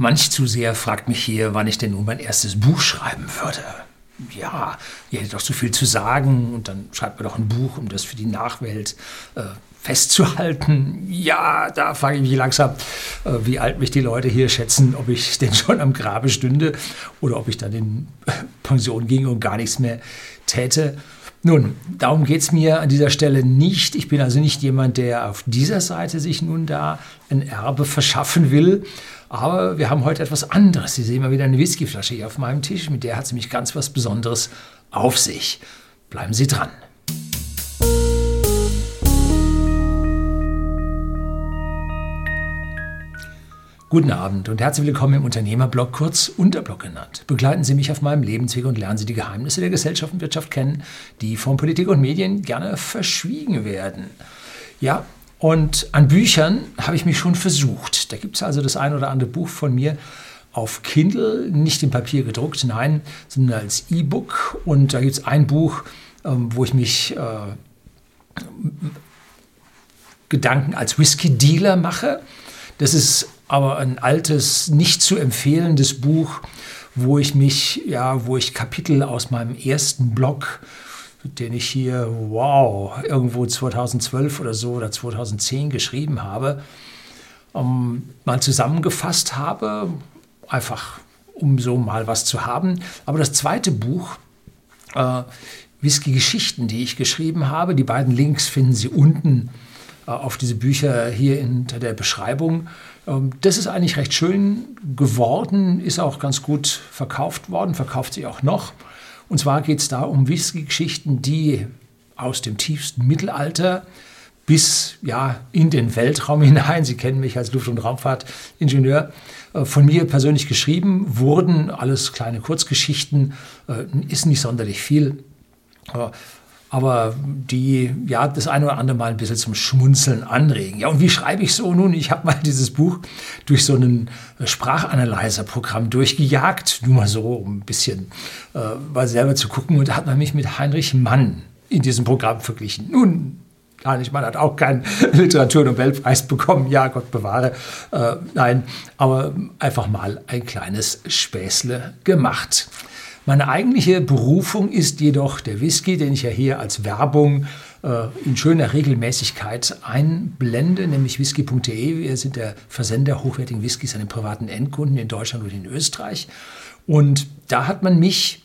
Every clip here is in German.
Manch zu sehr fragt mich hier, wann ich denn nun mein erstes Buch schreiben würde. Ja, ihr hättet doch so viel zu sagen und dann schreibt man doch ein Buch, um das für die Nachwelt äh, festzuhalten. Ja, da frage ich mich langsam, äh, wie alt mich die Leute hier schätzen, ob ich denn schon am Grabe stünde oder ob ich dann in Pension ginge und gar nichts mehr täte. Nun, darum geht es mir an dieser Stelle nicht. Ich bin also nicht jemand, der auf dieser Seite sich nun da ein Erbe verschaffen will. Aber wir haben heute etwas anderes. Sie sehen mal wieder eine Whiskyflasche hier auf meinem Tisch. Mit der hat es nämlich ganz was Besonderes auf sich. Bleiben Sie dran. Guten Abend und herzlich willkommen im Unternehmerblog, kurz Unterblog genannt. Begleiten Sie mich auf meinem Lebensweg und lernen Sie die Geheimnisse der Gesellschaft und Wirtschaft kennen, die von Politik und Medien gerne verschwiegen werden. Ja, und an Büchern habe ich mich schon versucht. Da gibt es also das ein oder andere Buch von mir auf Kindle, nicht in Papier gedruckt, nein, sondern als E-Book. Und da gibt es ein Buch, ähm, wo ich mich äh, Gedanken als Whisky-Dealer mache. Das ist aber ein altes, nicht zu empfehlendes Buch, wo ich mich, ja, wo ich Kapitel aus meinem ersten Blog, den ich hier, wow, irgendwo 2012 oder so oder 2010 geschrieben habe, um, mal zusammengefasst habe, einfach um so mal was zu haben. Aber das zweite Buch, äh, Whisky-Geschichten, die ich geschrieben habe, die beiden Links finden Sie unten äh, auf diese Bücher hier hinter der Beschreibung. Ähm, das ist eigentlich recht schön geworden, ist auch ganz gut verkauft worden, verkauft sich auch noch. Und zwar geht es da um Whisky-Geschichten, die aus dem tiefsten Mittelalter bis ja, in den Weltraum hinein, Sie kennen mich als Luft- und Raumfahrtingenieur, äh, von mir persönlich geschrieben wurden. Alles kleine Kurzgeschichten, äh, ist nicht sonderlich viel aber die ja das eine oder andere Mal ein bisschen zum Schmunzeln anregen. Ja, und wie schreibe ich so nun? Ich habe mal dieses Buch durch so ein Sprachanalyzer-Programm durchgejagt, nur mal so, um ein bisschen äh, mal selber zu gucken. Und da hat man mich mit Heinrich Mann in diesem Programm verglichen. Nun, Heinrich Mann hat auch keinen Literaturnobelpreis bekommen, ja, Gott bewahre. Äh, nein, aber einfach mal ein kleines Späßle gemacht. Meine eigentliche Berufung ist jedoch der Whisky, den ich ja hier als Werbung äh, in schöner Regelmäßigkeit einblende, nämlich whisky.de. Wir sind der Versender hochwertigen Whiskys an den privaten Endkunden in Deutschland und in Österreich. Und da hat man mich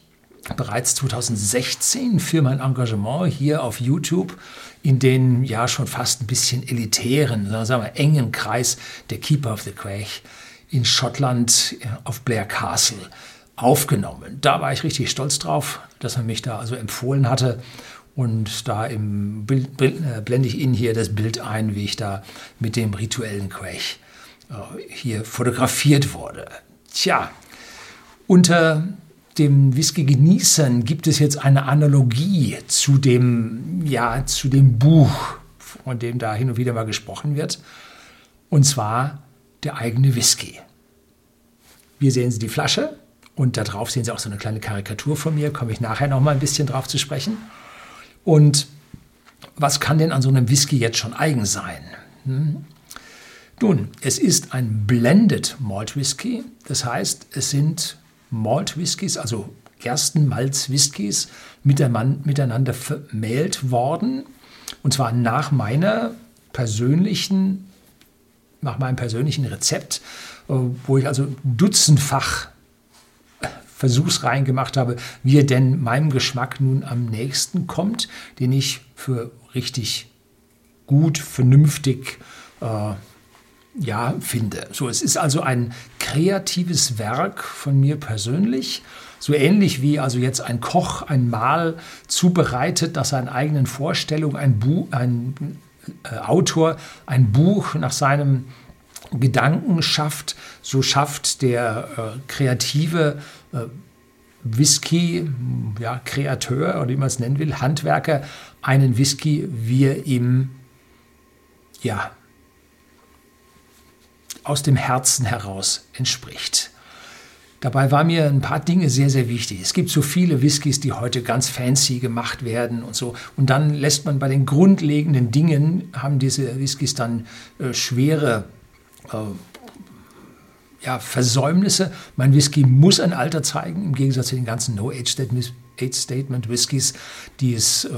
bereits 2016 für mein Engagement hier auf YouTube in den ja schon fast ein bisschen elitären, sagen wir engen Kreis der Keeper of the Quaich in Schottland äh, auf Blair Castle aufgenommen. Da war ich richtig stolz drauf, dass er mich da also empfohlen hatte. Und da im Bild, äh, blende ich Ihnen hier das Bild ein, wie ich da mit dem rituellen Quech äh, hier fotografiert wurde. Tja, unter dem Whisky-Genießern gibt es jetzt eine Analogie zu dem, ja, zu dem Buch, von dem da hin und wieder mal gesprochen wird. Und zwar der eigene Whisky. Hier sehen Sie die Flasche. Und da drauf sehen Sie auch so eine kleine Karikatur von mir, komme ich nachher noch mal ein bisschen drauf zu sprechen. Und was kann denn an so einem Whisky jetzt schon eigen sein? Hm? Nun, es ist ein Blended Malt Whisky. Das heißt, es sind Malt Whiskys, also Gerstenmalz-Whiskys, miteinander vermählt worden. Und zwar nach meiner persönlichen, nach meinem persönlichen Rezept, äh, wo ich also dutzendfach Versuchsreihen gemacht habe, wie er denn meinem Geschmack nun am nächsten kommt, den ich für richtig gut, vernünftig äh, ja, finde. So, es ist also ein kreatives Werk von mir persönlich. So ähnlich wie also jetzt ein Koch ein Mahl zubereitet, nach seinen eigenen Vorstellungen, ein, Bu ein äh, Autor ein Buch nach seinem Gedanken schafft, so schafft der äh, kreative Whisky, ja, Kreateur oder wie man es nennen will, Handwerker, einen Whisky, wie er ihm ja, aus dem Herzen heraus entspricht. Dabei waren mir ein paar Dinge sehr, sehr wichtig. Es gibt so viele Whiskys, die heute ganz fancy gemacht werden und so. Und dann lässt man bei den grundlegenden Dingen, haben diese Whiskys dann äh, schwere äh, ja, Versäumnisse. Mein Whisky muss ein Alter zeigen, im Gegensatz zu den ganzen No-Age-Statement-Whiskys, die es äh,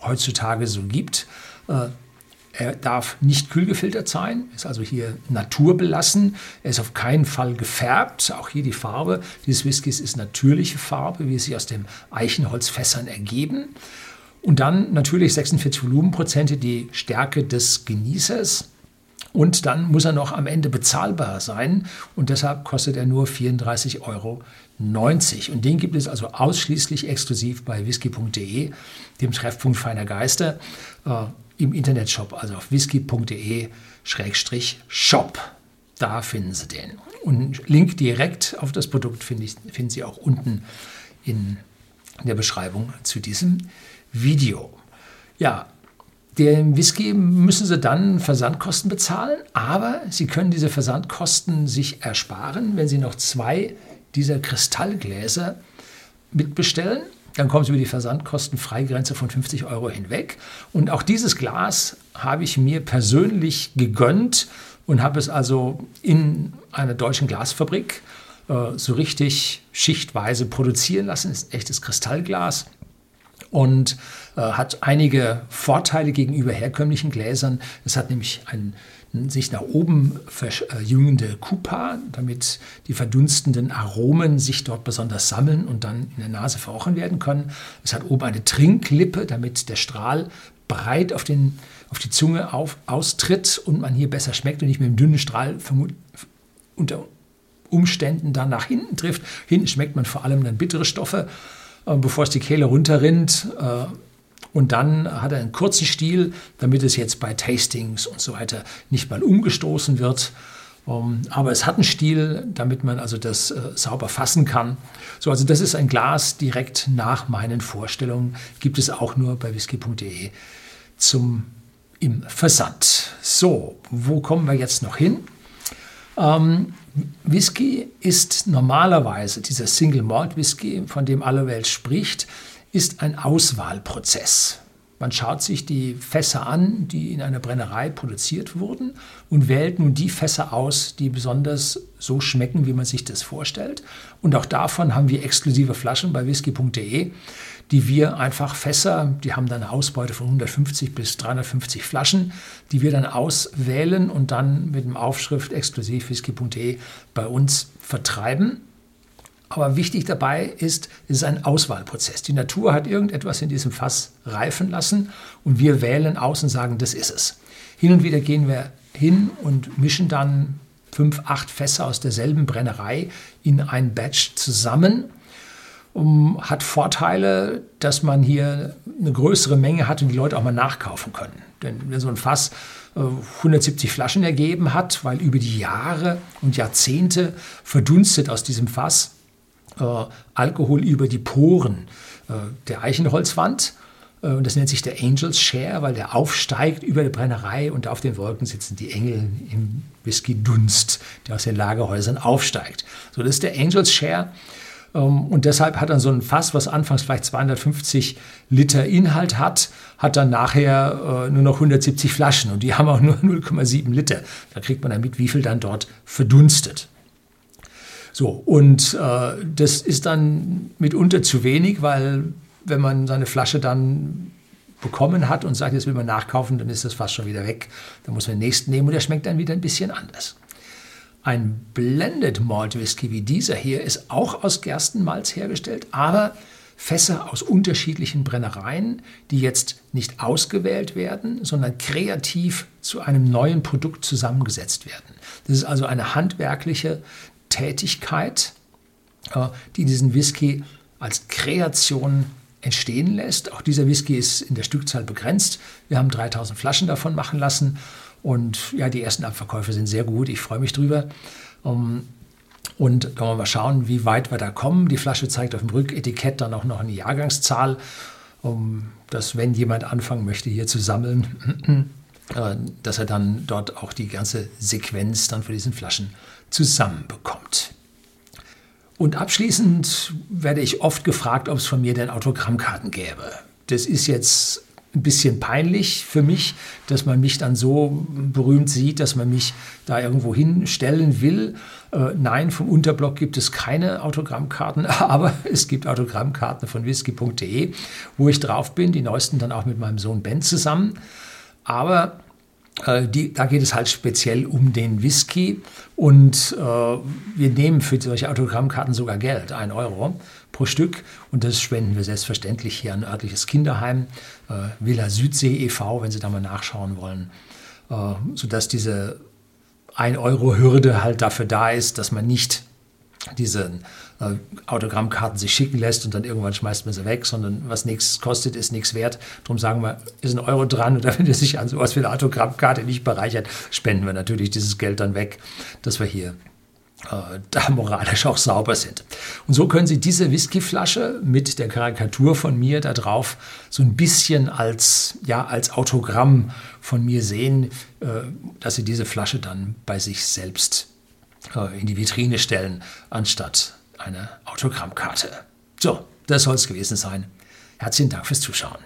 heutzutage so gibt. Äh, er darf nicht kühlgefiltert sein, ist also hier naturbelassen. Er ist auf keinen Fall gefärbt. Auch hier die Farbe dieses Whiskys ist natürliche Farbe, wie es sich aus den Eichenholzfässern ergeben. Und dann natürlich 46 Volumenprozente, die Stärke des Genießers. Und dann muss er noch am Ende bezahlbar sein. Und deshalb kostet er nur 34,90 Euro. Und den gibt es also ausschließlich exklusiv bei whisky.de, dem Treffpunkt feiner Geister. Äh, im Internetshop, also auf whisky.de-shop. Da finden Sie den. Und Link direkt auf das Produkt finden, finden Sie auch unten in der Beschreibung zu diesem Video. Ja, den Whisky müssen Sie dann Versandkosten bezahlen, aber Sie können diese Versandkosten sich ersparen, wenn Sie noch zwei dieser Kristallgläser mitbestellen dann kommen Sie über die Versandkostenfreigrenze von 50 Euro hinweg. Und auch dieses Glas habe ich mir persönlich gegönnt und habe es also in einer deutschen Glasfabrik äh, so richtig schichtweise produzieren lassen. Das ist echtes Kristallglas und äh, hat einige Vorteile gegenüber herkömmlichen Gläsern. Es hat nämlich einen sich nach oben verjüngende Kupa, damit die verdunstenden Aromen sich dort besonders sammeln und dann in der Nase verrochen werden können. Es hat oben eine Trinklippe, damit der Strahl breit auf, den, auf die Zunge auf, austritt und man hier besser schmeckt und nicht mit einem dünnen Strahl unter Umständen dann nach hinten trifft. Hinten schmeckt man vor allem dann bittere Stoffe, äh, bevor es die Kehle runterrinnt. Äh, und dann hat er einen kurzen Stiel, damit es jetzt bei Tastings und so weiter nicht mal umgestoßen wird. Ähm, aber es hat einen Stiel, damit man also das äh, sauber fassen kann. So, also das ist ein Glas direkt nach meinen Vorstellungen. Gibt es auch nur bei whisky.de zum im Versand. So, wo kommen wir jetzt noch hin? Ähm, Whisky ist normalerweise dieser Single Malt Whisky, von dem alle Welt spricht, ist ein Auswahlprozess. Man schaut sich die Fässer an, die in einer Brennerei produziert wurden und wählt nun die Fässer aus, die besonders so schmecken, wie man sich das vorstellt. Und auch davon haben wir exklusive Flaschen bei whisky.de, die wir einfach Fässer, die haben dann eine Ausbeute von 150 bis 350 Flaschen, die wir dann auswählen und dann mit dem Aufschrift exklusiv whisky.de bei uns vertreiben. Aber wichtig dabei ist, es ist ein Auswahlprozess. Die Natur hat irgendetwas in diesem Fass reifen lassen und wir wählen aus und sagen, das ist es. Hin und wieder gehen wir hin und mischen dann fünf, acht Fässer aus derselben Brennerei in ein Batch zusammen. Um, hat Vorteile, dass man hier eine größere Menge hat und die Leute auch mal nachkaufen können. Denn wenn so ein Fass äh, 170 Flaschen ergeben hat, weil über die Jahre und Jahrzehnte verdunstet aus diesem Fass äh, Alkohol über die Poren äh, der Eichenholzwand. Äh, und das nennt sich der Angels Share, weil der aufsteigt über der Brennerei und auf den Wolken sitzen die Engel im Whisky-Dunst, der aus den Lagerhäusern aufsteigt. So, das ist der Angels Share. Ähm, und deshalb hat dann so ein Fass, was anfangs vielleicht 250 Liter Inhalt hat, hat dann nachher nur noch 170 Flaschen und die haben auch nur 0,7 Liter. Da kriegt man dann mit, wie viel dann dort verdunstet. So, und äh, das ist dann mitunter zu wenig, weil wenn man seine Flasche dann bekommen hat und sagt, jetzt will man nachkaufen, dann ist das fast schon wieder weg. Dann muss man den nächsten nehmen und der schmeckt dann wieder ein bisschen anders. Ein Blended Malt Whisky wie dieser hier ist auch aus Gerstenmalz hergestellt, aber Fässer aus unterschiedlichen Brennereien, die jetzt nicht ausgewählt werden, sondern kreativ zu einem neuen Produkt zusammengesetzt werden. Das ist also eine handwerkliche Tätigkeit, äh, die diesen Whisky als Kreation entstehen lässt. Auch dieser Whisky ist in der Stückzahl begrenzt. Wir haben 3000 Flaschen davon machen lassen und ja, die ersten Abverkäufe sind sehr gut. Ich freue mich drüber. Um, und können wir mal schauen, wie weit wir da kommen. Die Flasche zeigt auf dem Rücketikett dann auch noch eine Jahrgangszahl, um, dass wenn jemand anfangen möchte, hier zu sammeln, äh, dass er dann dort auch die ganze Sequenz dann für diesen Flaschen zusammenbekommt. Und abschließend werde ich oft gefragt, ob es von mir denn Autogrammkarten gäbe. Das ist jetzt ein bisschen peinlich für mich, dass man mich dann so berühmt sieht, dass man mich da irgendwo hinstellen will. Äh, nein, vom Unterblock gibt es keine Autogrammkarten, aber es gibt Autogrammkarten von whisky.de, wo ich drauf bin, die neuesten dann auch mit meinem Sohn Ben zusammen. Aber die, da geht es halt speziell um den Whisky und äh, wir nehmen für solche Autogrammkarten sogar Geld, ein Euro pro Stück und das spenden wir selbstverständlich hier an ein örtliches Kinderheim, äh, Villa Südsee e.V., wenn Sie da mal nachschauen wollen, äh, sodass diese 1 Euro Hürde halt dafür da ist, dass man nicht diese äh, Autogrammkarten sich schicken lässt und dann irgendwann schmeißt man sie weg, sondern was nichts kostet, ist nichts wert. Darum sagen wir, ist ein Euro dran und wenn ihr sich an sowas wie eine Autogrammkarte nicht bereichert, spenden wir natürlich dieses Geld dann weg, dass wir hier äh, da moralisch auch sauber sind. Und so können Sie diese Whiskyflasche mit der Karikatur von mir da drauf so ein bisschen als, ja, als Autogramm von mir sehen, äh, dass Sie diese Flasche dann bei sich selbst äh, in die Vitrine stellen, anstatt eine Autogrammkarte. So, das soll es gewesen sein. Herzlichen Dank fürs Zuschauen.